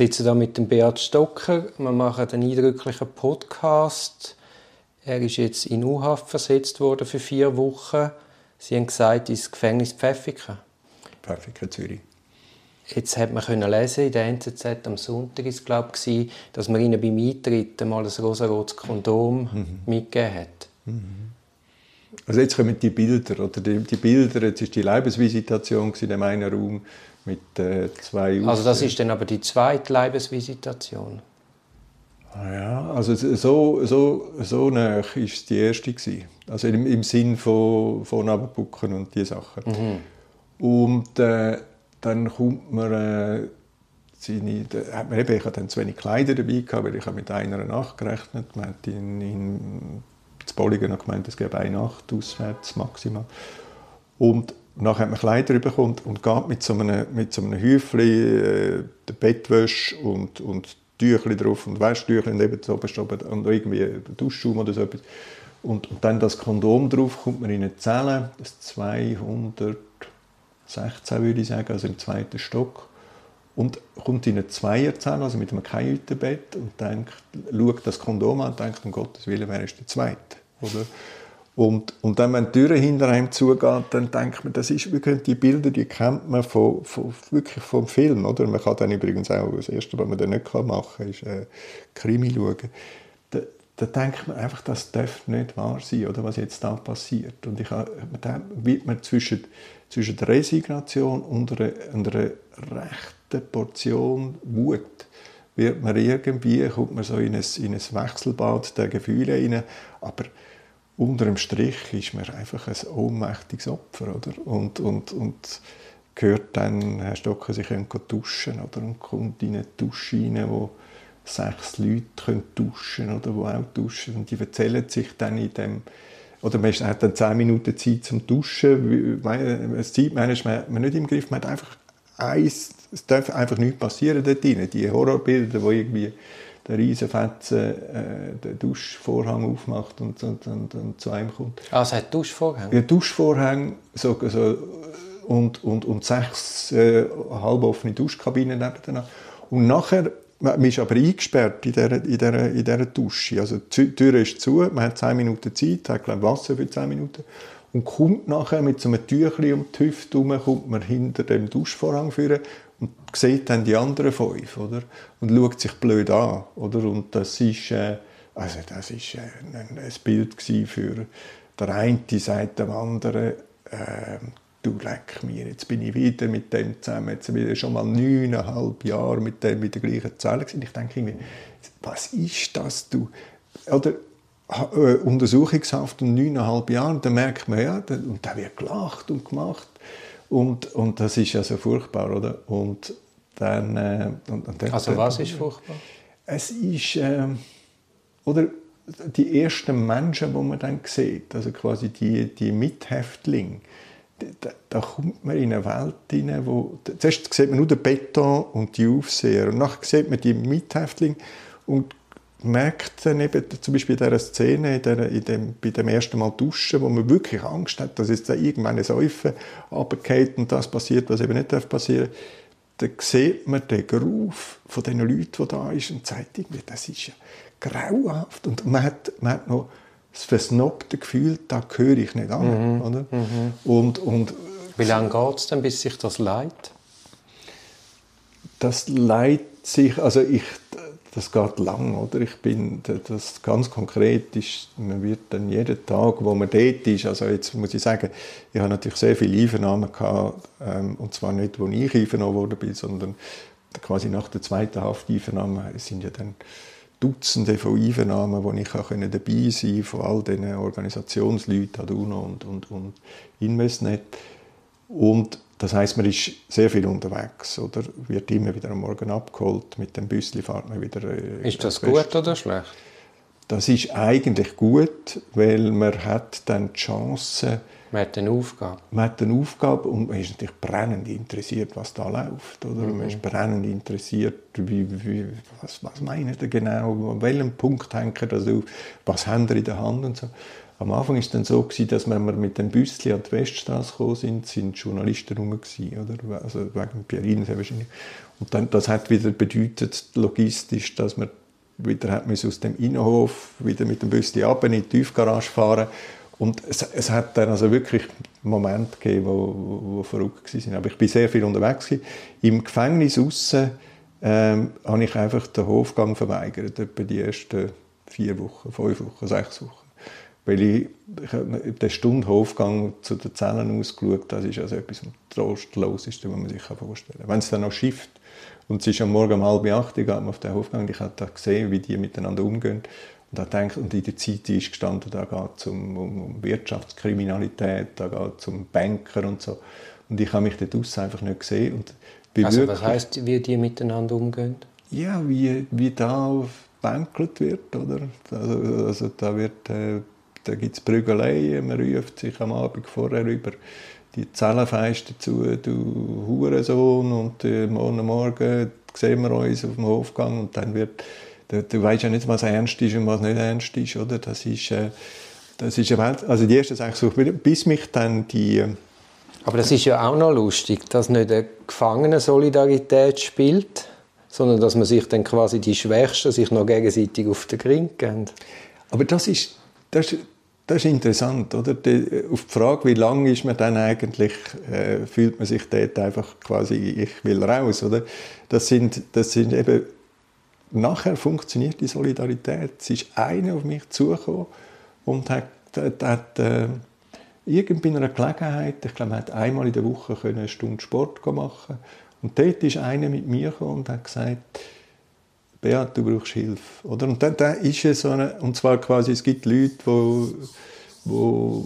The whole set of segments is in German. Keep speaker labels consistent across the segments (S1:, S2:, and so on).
S1: sitze da mit dem Beat Stocker. Wir machen einen eindrücklichen Podcast. Er ist jetzt in U-Haft versetzt worden für vier Wochen. Sie haben gesagt, ins Gefängnis Pfäffiken.
S2: Pfäffiken, Zürich.
S1: Jetzt hat man können lesen in der NZZ am Sonntag ist glaube ich, dass man ihnen beim Eintritt mal ein rosarotes Kondom mhm. mitgegeben hat. Mhm.
S2: Also jetzt kommen die Bilder oder die, die Bilder. Jetzt ist die Leibesvisitation in dem einen Raum mit äh, zwei.
S1: Also das ist dann aber die zweite Leibesvisitation.
S2: Ah ja, also so, so, so nah war es die erste. Gewesen. Also im, im Sinn von, von Abbucken und diese Sachen. Mhm. Und äh, dann kommt man... Äh, seine, da hat man eben, ich hatte dann zu wenig Kleider dabei gehabt, weil ich habe mit einer Nacht gerechnet. Man hat in, in Bolligen noch gemeint, es gäbe eine Nacht auswärts maximal. Und nachher hat man Kleider bekommen und geht mit so einem, mit so einem Häufchen äh, der Bettwäsche und, und Tüchli drauf und Wäschtüchli neben so und irgendwie Duschschaum oder so etwas. Und, und dann das Kondom drauf, kommt man in eine Zelle, das 216 würde ich sagen, also im zweiten Stock. Und kommt in eine Zweierzelle, also mit einem Kajütenbett und denkt, schaut das Kondom an und denkt, um Gottes Willen, wer ist der Zweite? Oder? Und, und dann, wenn die Tür hinter einem zugeht, dann denkt man, das ist wirklich die Bilder, die kennt man von, von, wirklich vom Film. Oder? Man kann dann übrigens auch, das Erste, was man dann nicht machen kann, ist äh, Krimi schauen. Da, da denkt man einfach, das darf nicht wahr sein, oder, was jetzt da passiert. Und ich da wird man zwischen, zwischen der Resignation und einer, einer rechten Portion Wut wird man irgendwie, kommt man so in ein, in ein Wechselbad der Gefühle hinein. Aber unter dem Strich ist man einfach ein ohnmächtiges Opfer. Oder? Und, und, und gehört dann, Herr Stocker, Sie können duschen oder? und kommt in eine Dusche rein, wo sechs Leute können duschen oder wo auch duschen und die erzählen sich dann in dem oder man hat dann zehn Minuten Zeit zum Duschen. Das Zeitmanagement hat man nicht im Griff. Man hat einfach eins, es darf einfach nichts passieren dort drin. Die Horrorbilder, wo irgendwie der Riesenfetzen äh, den Duschvorhang aufmacht und, und, und, und zu einem kommt.
S1: Ah, es hat Duschvorhänge?
S2: Ja, Duschvorhänge so, so, und, und, und sechs äh, halboffene Duschkabinen nebeneinander. Und nachher, man ist aber eingesperrt in dieser, in dieser, in dieser Dusche. Also die Tür ist zu, man hat zehn Minuten Zeit, hat glaube Wasser für zehn Minuten und kommt nachher mit so einem Tüchli um die Hüfte herum, kommt man hinter dem Duschvorhang führen und sieht dann die anderen fünf, oder? Und schaut sich blöd an, oder? Und das ist, äh, also äh, ein, ein, Bild für der eine sagt dem anderen, äh, du leck mir, jetzt bin ich wieder mit dem zusammen, jetzt bin ich schon mal neuneinhalb Jahre mit dem in der gleichen Zelle gewesen. Ich denke mir, was ist das, du? Oder äh, Untersuchungshaft und neuneinhalb Jahre, und dann merkt man, ja, und da wird gelacht und gemacht. Und, und das ist ja so furchtbar, oder? Und dann, äh, und, und dann,
S1: also was ist furchtbar?
S2: Es ist, äh, oder die ersten Menschen, die man dann sieht, also quasi die, die Mithäftlinge, da, da, kommt man in eine Welt hinein, wo zuerst sieht man nur den Beton und die Aufseher und nachher sieht man die Mithäftlinge und merkt dann eben, zum Beispiel in dieser Szene, in, der, in dem, bei dem ersten Mal duschen, wo man wirklich Angst hat, dass jetzt da irgendwann ein Säufen runtergeht und das passiert, was eben nicht passieren darf, dann sieht man den Geruf von den Leuten, die da ist und sagt irgendwie, das ist ja grauenhaft. Und man hat, man hat noch das versnobte Gefühl, da gehöre ich nicht an. Mhm. Oder? Mhm. Und, und,
S1: Wie lange geht es denn, bis sich das leidet?
S2: Das leidet sich, also ich das geht lang, oder? Ich bin, das ganz konkret ist, man wird dann jeden Tag, wo man dort ist, also jetzt muss ich sagen, ich habe natürlich sehr viele Einvernahmen gehabt, ähm, und zwar nicht, wo ich einvernommen worden bin, sondern quasi nach der zweiten Hafteinvernahme sind ja dann Dutzende von Einvernahmen, wo ich auch dabei sein konnte, von all diesen Organisationsleuten, UNO und, und, und Investnet. Und das heißt, man ist sehr viel unterwegs oder wird immer wieder am Morgen abgeholt. Mit dem Büsli fährt man wieder.
S1: Äh, ist das gut oder schlecht?
S2: Das ist eigentlich gut, weil man hat dann die Chance.
S1: Man hat eine Aufgabe.
S2: Man hat eine Aufgabe und man ist natürlich brennend interessiert, was da läuft. Oder? Mhm. Man ist brennend interessiert, wie, wie, was, was meint er genau, an welchem Punkt hängt er das auf, was haben er in der Hand und so. Am Anfang es dann so, gewesen, dass wenn wir mit dem Büsschen an die Weststraße gekommen sind, sind Journalisten rum, oder? Also wegen Pierin sehr wahrscheinlich. Und dann, das hat wieder bedeutet, logistisch, dass man wieder hat aus dem Innenhof wieder mit dem Büsschen ab in die Tiefgarage fahren und es, es, hat dann also wirklich Momente gegeben, wo, wo, wo verrückt waren. Aber ich bin sehr viel unterwegs. Gewesen. Im Gefängnis aussen ähm, habe ich einfach den Hofgang verweigert, etwa die ersten vier Wochen, fünf Wochen, sechs Wochen. Weil ich, ich habe den Stunde Hofgang zu den Zellen ausgeschaut, das ist also etwas am trostloseste, was man sich vorstellen kann. Wenn es dann noch schifft und es ist am Morgen um halb acht, ich gehe auf den Hofgang und ich habe da gesehen, wie die miteinander umgehen. Und, da denkt, und in der Zeit ist gestanden, da geht es um, um, Wirtschaftskriminalität, da geht es um Banker und so. Und ich habe mich dort einfach nicht gesehen. Und
S1: also was heisst, wie die miteinander umgehen?
S2: Ja, wie, wie da bankelt wird, oder? Also, also da wird, äh, da gibt es Prügeleien, man ruft sich am Abend vorher über die Zellenfeiste zu, du Hurensohn, und äh, morgen Morgen sehen wir uns auf dem Hofgang und dann wird du, du weißt ja nicht, was ernst ist und was nicht ernst ist, oder? Das ist, äh, das ist also die erste Wochen, bis mich dann die...
S1: Aber das ist ja auch noch lustig, dass nicht eine Gefangenensolidarität spielt, sondern dass man sich dann quasi die Schwächsten sich noch gegenseitig auf den Ring geben.
S2: Aber das ist, das, das ist interessant, oder? Die, auf die Frage, wie lange ist man dann eigentlich, äh, fühlt man sich dort einfach quasi, ich will raus, oder? Das sind, das sind eben nachher funktioniert die Solidarität. Es ist einer auf mich zugekommen und hat, hat, hat äh, irgend bei einer Gelegenheit, ich glaube, man hat einmal in der Woche eine Stunde Sport machen und dort ist einer mit mir gekommen und hat gesagt, Beat, du brauchst Hilfe. Oder? Und dann, dann ist es so eine, und zwar quasi, es gibt Leute, die wo, wo,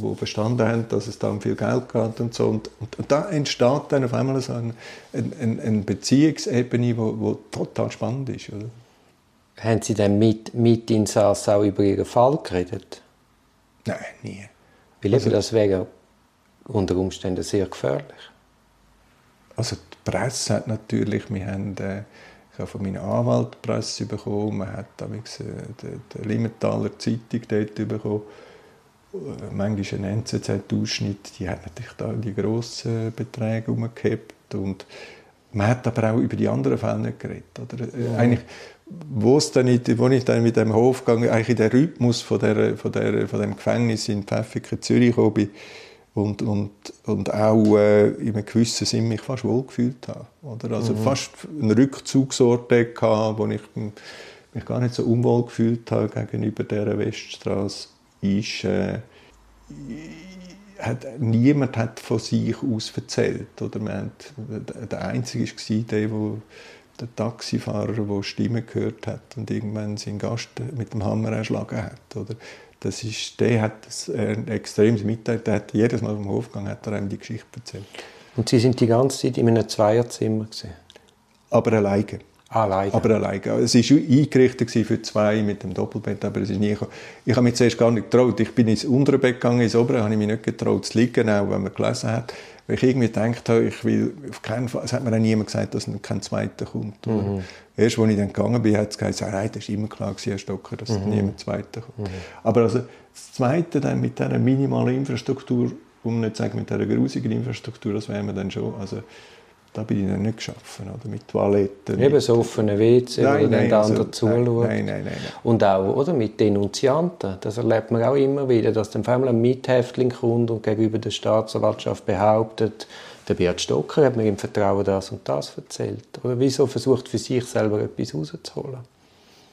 S2: wo verstanden haben, dass es da um viel Geld geht und so. Und, und, und da entsteht dann auf einmal so eine, eine, eine Beziehungsebene, die wo, wo total spannend ist. Oder?
S1: Haben Sie dann mit, mit Insassen auch über Ihren Fall geredet?
S2: Nein, nie.
S1: Weil also, das wäre unter Umständen sehr gefährlich.
S2: Also die Presse hat natürlich, wir haben, äh, habe von meinem Anwalt Presse bekommen, man hat damals, äh, die, Limmentaler Zeitung dort bekommen, äh, manchmal ein NZZ-Ausschnitt, die hat natürlich da die grossen Beträge umgehabt und man hat aber auch über die anderen Fälle nicht geredet. Oder? Ja. Eigentlich, wo, es dann nicht, wo ich dann mit dem Hofgang eigentlich in den Rhythmus von, der, von, der, von dem Gefängnis in Pfäffiken, Zürich gekommen bin, und, und, und auch äh, in einem gewissen Sinn mich fast wohl gefühlt habe. Oder? Also mhm. fast einen Rückzugsort hatte, wo ich mich gar nicht so unwohl gefühlt habe gegenüber dieser Weststraße, ist, äh, hat, niemand hat von sich aus erzählt. Oder man hat, der Einzige war der, der der Taxifahrer, der Stimmen gehört hat und irgendwann seinen Gast mit dem Hammer erschlagen hat. Oder? Das ist, der hat ein extremes Mitteil. Der hat jedes Mal vom Hofgang hat er einem die Geschichte erzählt.
S1: Und Sie sind die ganze Zeit in einem Zweierzimmer gesehen?
S2: Aber alleine.
S1: Ah, alleine.
S2: Aber alleine. Es war eingerichtet für zwei mit dem Doppelbett, aber es ist nie gekommen. Ich habe mich zuerst gar nicht getraut. Ich bin ins untere Bett gegangen, ins obere habe ich mich nicht getraut zu liegen, auch wenn man gelesen hat. Weil ich irgendwie gedacht habe, ich will auf keinen Fall, es hat mir auch niemand gesagt, dass kein zweiter kommt. Mhm. Erst, als ich dann gegangen bin, hat es gesagt, nein, das war immer klar, Herr Stocker, dass mhm. niemand zweiter kommt. Mhm. Aber also, das Zweite dann mit dieser minimalen Infrastruktur, um nicht zu sagen mit dieser grusigen Infrastruktur, das wäre mir dann schon, also da bin ich dann nicht geschaffen, oder? mit Toiletten.
S1: Eben so offene WC, nein, wo dann der andere also, zuschaut.
S2: Nein, nein, nein,
S1: Und auch oder, mit Denunzianten. Das erlebt man auch immer wieder, dass dann ein Mithäftling kommt und gegenüber der Staatsanwaltschaft behauptet, der Beat Stocker hat mir im Vertrauen das und das erzählt. Oder wieso versucht für sich selber etwas rauszuholen?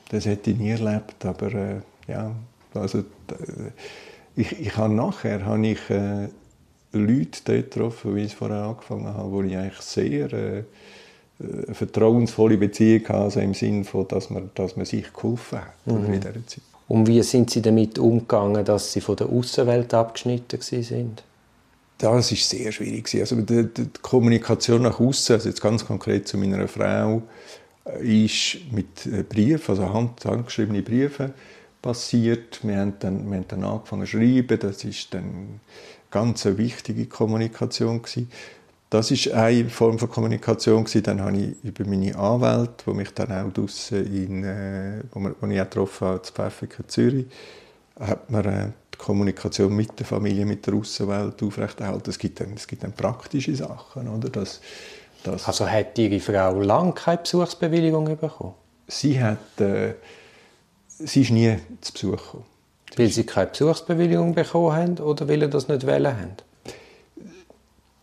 S2: Das hätte ich nie erlebt, aber äh, ja, also, äh, ich, ich habe nachher habe ich, äh, Leute dort getroffen, wie ich es vorher angefangen habe, wo ich eigentlich sehr äh, eine vertrauensvolle Beziehung hatte, also im Sinne von, dass man, dass man sich geholfen hat mhm. in dieser Zeit.
S1: Und wie sind Sie damit umgegangen, dass Sie von der Außenwelt abgeschnitten sind?
S2: Das ist sehr schwierig. Also die, die Kommunikation nach außen, also jetzt ganz konkret zu meiner Frau, äh, ist mit äh, Briefen, also hand, handgeschriebene Briefe passiert. Wir haben dann, wir haben dann angefangen zu schreiben. Das ist dann ganz eine wichtige Kommunikation gewesen. Das ist eine Form von Kommunikation gewesen. Dann habe ich über meine Anwälte, wo mich dann auch draussen in, äh, wo, wir, wo ich auch getroffen habe, in Pfäffiken, Zürich, hat man äh, die Kommunikation mit der Familie, mit der Außenwelt aufrechterhalten. Es gibt dann, es gibt dann praktische Sachen, oder? Das,
S1: das also hat Ihre Frau lange keine Besuchsbewilligung bekommen?
S2: Sie hat, äh, sie ist nie zu Besuch gekommen.
S1: Weil sie keine Besuchsbewilligung bekommen haben oder weil sie das nicht wollen haben?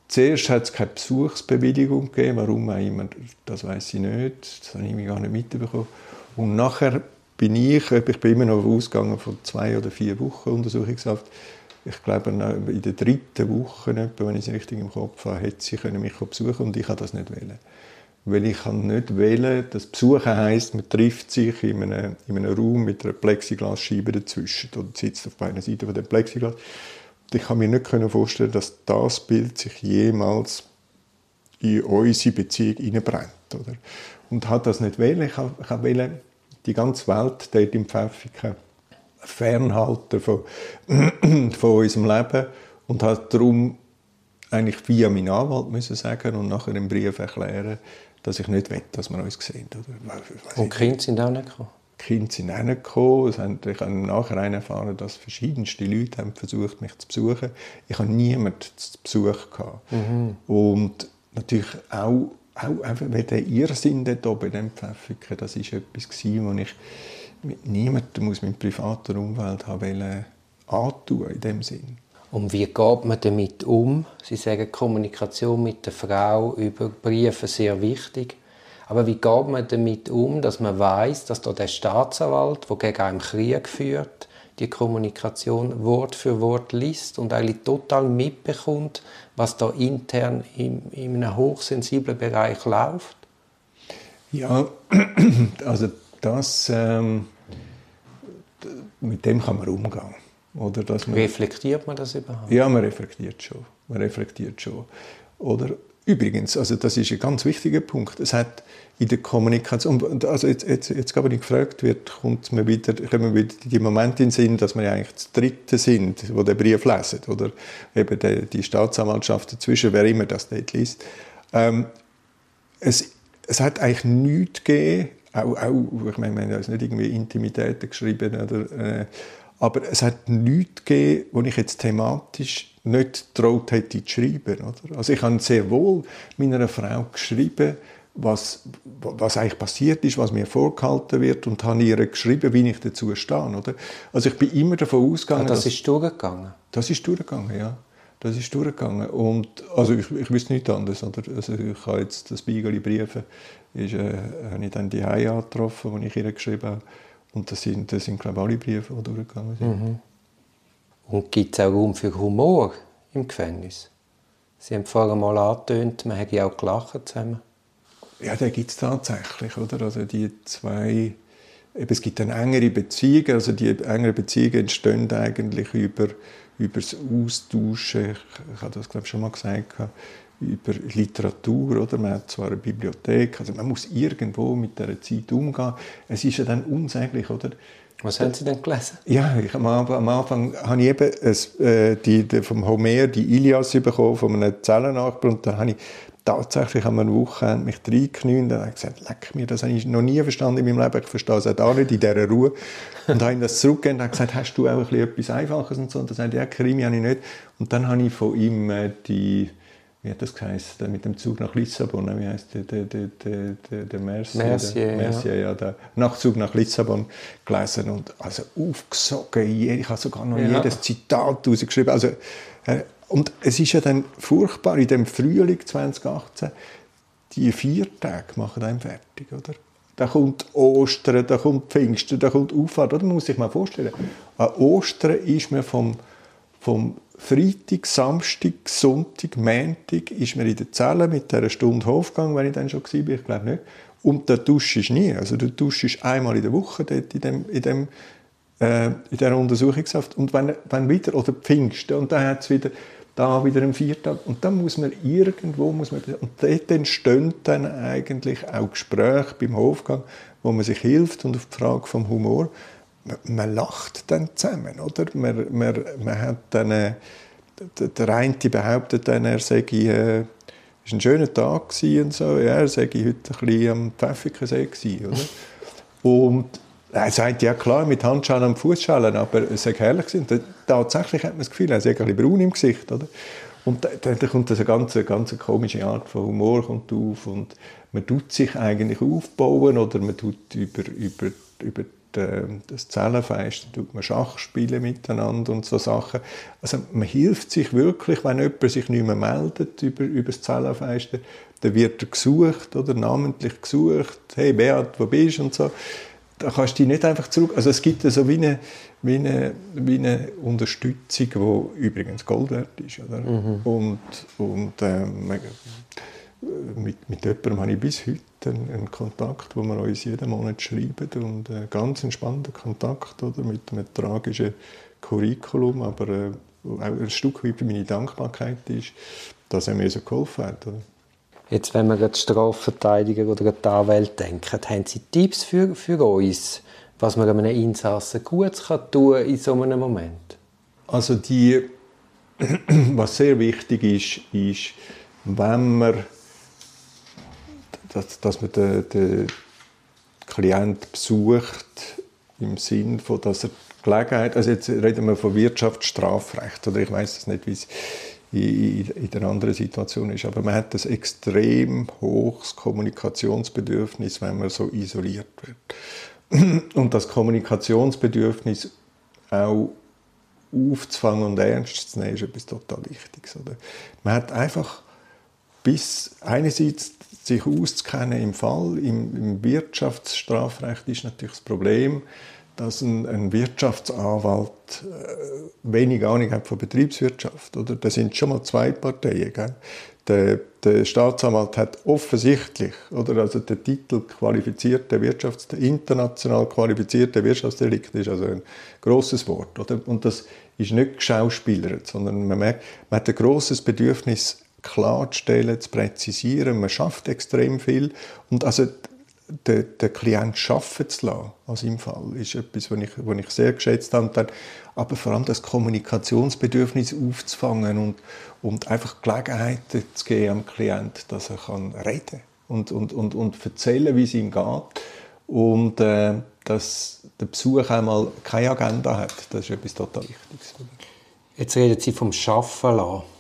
S2: Zuerst hat es keine Besuchsbewilligung gegeben. Warum auch immer, das weiß ich nicht. Das habe ich mir gar nicht mitbekommen. Und nachher bin ich, ich bin immer noch ausgegangen von zwei oder vier Wochen Untersuchungshaft. Ich glaube, in der dritten Woche, wenn ich es richtig im Kopf habe, hätte sie mich besuchen und ich habe das nicht wollen. Weil ich kann nicht wählen, dass Besuchen heisst, man trifft sich in einem, in einem Raum mit einer Plexiglasscheibe dazwischen oder sitzt auf beiden Seiten von dem Plexiglas. Ich kann mir nicht vorstellen, dass das Bild sich jemals in unsere Beziehung hineinbrennt. Oder? Und hat das nicht wählen. Ich wollte die ganze Welt dort im Pfäffiken fernhalten von, von unserem Leben und hat darum eigentlich via meinen Anwalt müssen sagen und nachher im Brief erklären, dass ich nicht will, dass wir uns sehen.
S1: Und Kinder sind auch nicht gekommen?
S2: Kinder sind auch nicht gekommen. Ich habe im Nachhinein erfahren, dass verschiedenste Leute haben versucht, mich zu besuchen. Ich habe niemanden zu Besuch gehabt. Mhm. Und natürlich auch, auch einfach, weil der Irrsinn dort oben in dem Pfäffiken, das war etwas, was ich mit niemandem aus meiner privaten Umwelt habe antun in dem Sinn.
S1: Und wie geht man damit um? Sie sagen, Kommunikation mit der Frau über Briefe sehr wichtig. Aber wie geht man damit um, dass man weiß, dass da der Staatsanwalt, der gegen einen Krieg führt, die Kommunikation Wort für Wort liest und eigentlich total mitbekommt, was da intern in, in einem hochsensiblen Bereich läuft?
S2: Ja, also das, ähm, mit dem kann man umgehen.
S1: Oder dass man, reflektiert man das überhaupt?
S2: Ja, man reflektiert schon. Man reflektiert schon. Oder übrigens, also das ist ein ganz wichtiger Punkt. Es hat in der Kommunikation, also jetzt, jetzt, jetzt gerade, wenn ich gefragt wird, kommt mir wieder, kommen wieder die Momente in den Sinn, dass wir ja eigentlich das Dritte sind, wo der Brief lesen, oder eben die, die Staatsanwaltschaft dazwischen, wer immer das dort liest. Ähm, es, es hat eigentlich nichts gegeben, auch, auch ich meine, wir haben nicht irgendwie Intimitäten geschrieben oder äh, aber es hat nichts gegeben, wo ich jetzt thematisch nicht getraut hätte zu schreiben. Oder? Also ich habe sehr wohl meiner Frau geschrieben, was, was eigentlich passiert ist, was mir vorgehalten wird und habe ihr geschrieben, wie ich dazu stehe. Oder? Also ich bin immer davon ausgegangen,
S1: ah, das ist durchgegangen?
S2: Das ist durchgegangen, ja. Das ist durchgegangen. Und, also ich, ich wüsste nichts anderes. Oder? Also ich habe jetzt das Beigeli Briefe, ist, äh, habe ich dann die Haie angetroffen, die ich ihr geschrieben habe. Und das sind, das sind glaube ich, alle Briefe, die durchgegangen sind. Mhm.
S1: Und gibt es auch Raum für Humor im Gefängnis? Sie haben vorher mal angetönt, man hätte ja auch gelacht zusammen.
S2: Ja, den gibt es tatsächlich. Oder? Also die zwei, eben, es gibt eine engere Beziehung. Also die engeren Beziehungen entstehen eigentlich über, über das Austauschen. Ich, ich habe das glaube ich, schon mal gesagt über Literatur, oder? Man hat zwar eine Bibliothek, also man muss irgendwo mit der Zeit umgehen. Es ist ja dann unsäglich, oder?
S1: Was haben Sie denn gelesen?
S2: Ja, ich, am, Anfang, am Anfang habe ich eben es, äh, die, die, vom Homer die Ilias bekommen, von einem Zellennachbar, und dann habe ich tatsächlich an einer Woche mich reingeknüllt und habe gesagt, leck mir, das habe ich noch nie verstanden in meinem Leben, ich verstehe es auch nicht in dieser Ruhe. Und habe ihm das zurückgegeben und gesagt, hast du auch etwas Einfaches und so? Und er sagt, ja, Krimi habe ich nicht. Und dann habe ich von ihm äh, die wie hat das geheißen, mit dem Zug nach Lissabon, wie heißt der, der, der, der, der Mercier,
S1: Mercier, der, Mercier
S2: ja. ja. der Nachtzug nach Lissabon gelesen und also aufgesogen, ich habe sogar noch ja. jedes Zitat rausgeschrieben, also, äh, und es ist ja dann furchtbar, in dem Frühling 2018, die vier Tage machen einem fertig, oder? Da kommt Ostern, da kommt Pfingsten, da kommt Auffahrt, oder? Man muss sich mal vorstellen, an Ostern ist man vom, vom Freitag, Samstag, Sonntag, Montag ist man in der Zelle mit dieser Stunde Hofgang, wenn ich dann schon war, ich glaube nicht. Und da duschst du nie. Also du duschst einmal in der Woche dort in, dem, in, dem, äh, in dieser Untersuchungshaft. Und wenn, wenn wieder, oder Pfingsten, und dann hat es wieder, da wieder einen Viertag. Und dann muss man irgendwo, muss man, und dort entstehen dann eigentlich auch Gespräche beim Hofgang, wo man sich hilft und auf die Frage vom Humor man lacht dann zusammen, oder? Man, man, man hat dann, äh, der eine behauptet dann, er sei, äh, es war ein schöner Tag und so, ja, er sei heute ein bisschen am Pfäffikensee gewesen, oder? und er sagt, ja klar, mit Handschellen und Fußschellen, aber es ist herrlich gewesen. Tatsächlich hat man das Gefühl, er ist ein bisschen braun im Gesicht, oder? Und dann, dann kommt eine ganz, ganz komische Art von Humor kommt auf und man tut sich eigentlich aufbauen oder man tut über, über, über das Zellenfeisten tut man Schach spielen miteinander und so Sachen. Also man hilft sich wirklich, wenn jemand sich nicht mehr meldet über, über das Zellenfeisten, dann wird er gesucht oder namentlich gesucht, hey Beat, wo bist du und so da kannst du dich nicht einfach zurück. Also es gibt so wie eine, wie eine, wie eine Unterstützung, die übrigens Gold wert ist. Oder? Mhm. Und, und ähm, mit, mit jemandem habe ich bis heute einen, einen, Kontakt, wo wir uns jeden Monat schreiben und einen ganz entspannten Kontakt oder, mit einem tragischen Curriculum, aber äh, auch ein Stück weit meine Dankbarkeit ist, dass er mir so geholfen hat. Oder?
S1: Jetzt, wenn wir an die Strafverteidiger oder an die Anwälte denken, haben Sie Tipps für, für uns, was man einem Insassen gut kann tun in so einem Moment?
S2: Also die, was sehr wichtig ist, ist, wenn man, dass, dass man den, den Klient besucht, im Sinn von, dass er Gelegenheit, also jetzt reden wir von Wirtschaftsstrafrecht, oder ich weiß es nicht, wie es in, in der anderen Situation ist. Aber man hat ein extrem hohes Kommunikationsbedürfnis, wenn man so isoliert wird. Und das Kommunikationsbedürfnis auch aufzufangen und ernst zu nehmen, ist etwas total Wichtiges. Oder? Man hat einfach bis einerseits sich auszukennen im Fall, im, im Wirtschaftsstrafrecht ist natürlich das Problem, dass ein, ein Wirtschaftsanwalt äh, wenig Ahnung hat von Betriebswirtschaft. Oder? Da sind schon mal zwei Parteien. Gell? Der, der, Staatsanwalt hat offensichtlich, oder also der Titel qualifizierte Wirtschafts-, international qualifizierte Wirtschaftsdelikt ist also ein großes Wort, oder? Und das ist nicht geschauspielert, sondern man merkt, man hat ein großes Bedürfnis klarzustellen, zu präzisieren. Man schafft extrem viel und also den, den Klient arbeiten zu lassen, also im Fall, ist etwas, was ich, was ich sehr geschätzt habe. Aber vor allem das Kommunikationsbedürfnis aufzufangen und, und einfach Gelegenheiten zu geben am Klient, dass er kann reden und, und, und, und erzählen, wie es ihm geht. Und äh, dass der Besuch einmal keine Agenda hat, das ist etwas total Wichtiges.
S1: Jetzt reden Sie vom Schaffen lassen.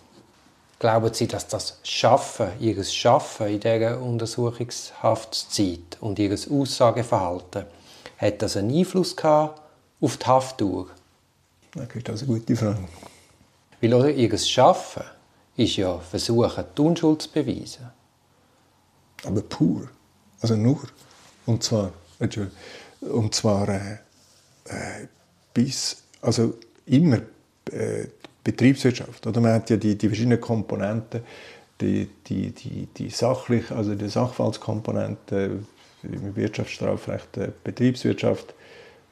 S1: Glauben Sie, dass das Schaffen, Ihr Schaffen in dieser Untersuchungshaftszeit und Ihr Aussageverhalten, hat das einen Einfluss gehabt auf die Haftdauer?
S2: Das ist eine gute Frage.
S1: Weil oder, Ihr Schaffen ist ja versuchen, die Unschuld zu beweisen.
S2: Aber pur. Also nur. Und zwar, und zwar äh, äh, bis, also immer äh, Betriebswirtschaft. Oder man hat ja die, die verschiedenen Komponenten, die, die, die, die sachliche, also die Sachverhaltskomponente im Wirtschaftsstrafrecht, Betriebswirtschaft,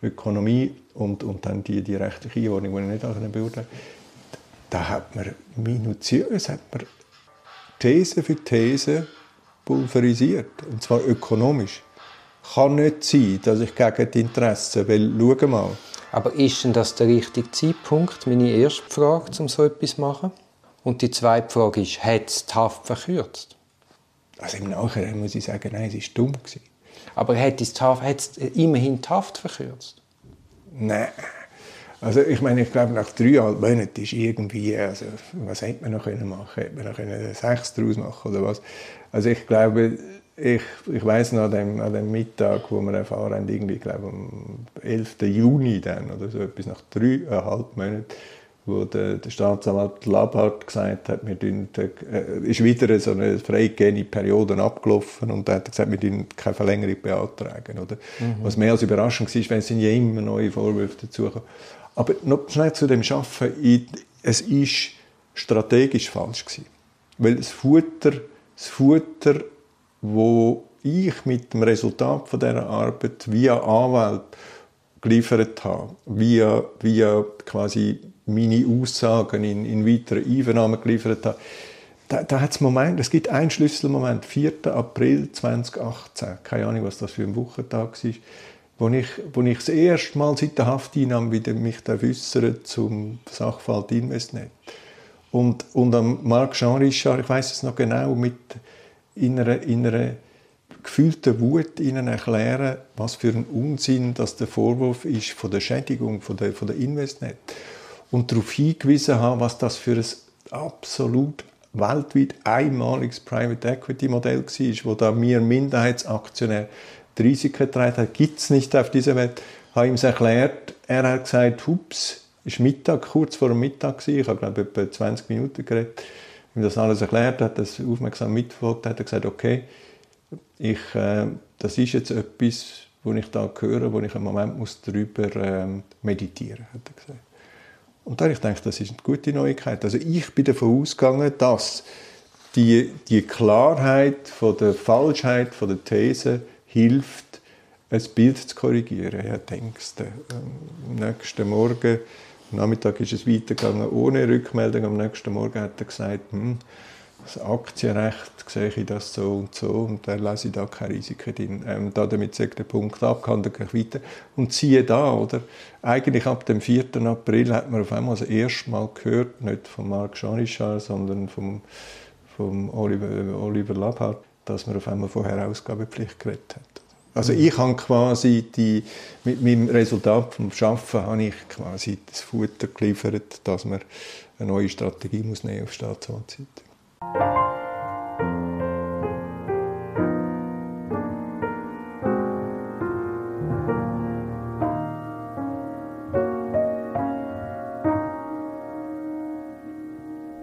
S2: Ökonomie und, und dann die, die rechtliche Einordnung, die ich nicht beurteilen Da hat man minutiös hat man These für These pulverisiert, und zwar ökonomisch. Kann nicht sein, dass ich gegen die Interessen, weil, schau mal,
S1: aber ist denn das der richtige Zeitpunkt? Meine erste Frage, um so etwas zu machen. Und die zweite Frage ist, hat es die Haft verkürzt?
S2: Also im Nachhinein muss ich sagen, nein, es war dumm. Gewesen.
S1: Aber hat es, hat es immerhin die Haft verkürzt?
S2: Nein. Also ich meine, ich glaube, nach dreieinhalb Monaten ist irgendwie, also was hätte man noch machen können? Hätte man noch sechs daraus machen oder was? Also ich glaube, ich, ich weiß noch an dem, an dem Mittag, wo wir erfahren haben, irgendwie, glaube am 11. Juni dann, oder so etwas nach dreieinhalb Monaten, wo der, der Staatsanwalt Labhardt gesagt hat, wir dürfen, äh, ist wieder so eine freigegebene Periode abgelaufen und er hat gesagt, wir dürfen keine Verlängerung beantragen. Oder? Mhm. Was mehr als überraschend war, weil es sind ja immer neue Vorwürfe dazugekommen. Aber noch schnell zu dem Arbeiten. Es ist strategisch falsch gewesen. Weil das Futter, das Futter wo ich mit dem Resultat von dieser Arbeit via Anwalt geliefert habe, via, via quasi meine Aussagen in, in weiteren Einvernahmen geliefert habe, da, da hat es Moment, es gibt einen Schlüsselmoment, 4. April 2018, keine Ahnung, was das für ein Wochentag war, wo ich, wo ich das erste Mal seit der Hafteinnahme wieder mich äußere zum Sachverhalt Investnet. Und, und am Marc Jean Richard, ich weiß es noch genau, mit in einer, in einer gefühlter Wut ihnen erklären, was für ein Unsinn das der Vorwurf ist von der Schädigung von der, von der Investnet. Und darauf hingewiesen haben, was das für ein absolut weltweit einmaliges Private Equity Modell war, wo da wir Minderheitsaktionär die Risiken getragen haben, gibt es nicht auf dieser Welt. Ich habe ihm erklärt, er hat gesagt, hups, es war Mittag, kurz vor dem Mittag, ich habe glaube ich etwa 20 Minuten geredet, ihm das alles erklärt, hat das aufmerksam mitverfolgt, hat er gesagt, okay, ich, äh, das ist jetzt etwas, wo ich da höre, wo ich einen Moment muss darüber äh, meditieren, hat er gesagt. Und da habe ich gedacht, das ist eine gute Neuigkeit. Also ich bin davon ausgegangen, dass die, die Klarheit von der Falschheit von der These hilft, ein Bild zu korrigieren. Ich denke, am nächsten Morgen, am Nachmittag ist es weitergegangen ohne Rückmeldung. Am nächsten Morgen hat er gesagt, hm, das Aktienrecht sehe ich das so und so und dann lese ich da keine Risiken drin. Ähm, da damit sagt der Punkt abgehandelt, gehe ich weiter. Und siehe da, oder? Eigentlich ab dem 4. April hat man auf einmal das erste Mal gehört, nicht von Marc Janischard, sondern vom, vom Oliver, Oliver Labhardt, dass man auf einmal von Herausgabepflicht geredet hat. Also ich habe quasi die, mit meinem Resultat vom Schaffen habe ich quasi das Futter geliefert, dass man eine neue Strategie muss nehmen auf Staatsanwaltszeit.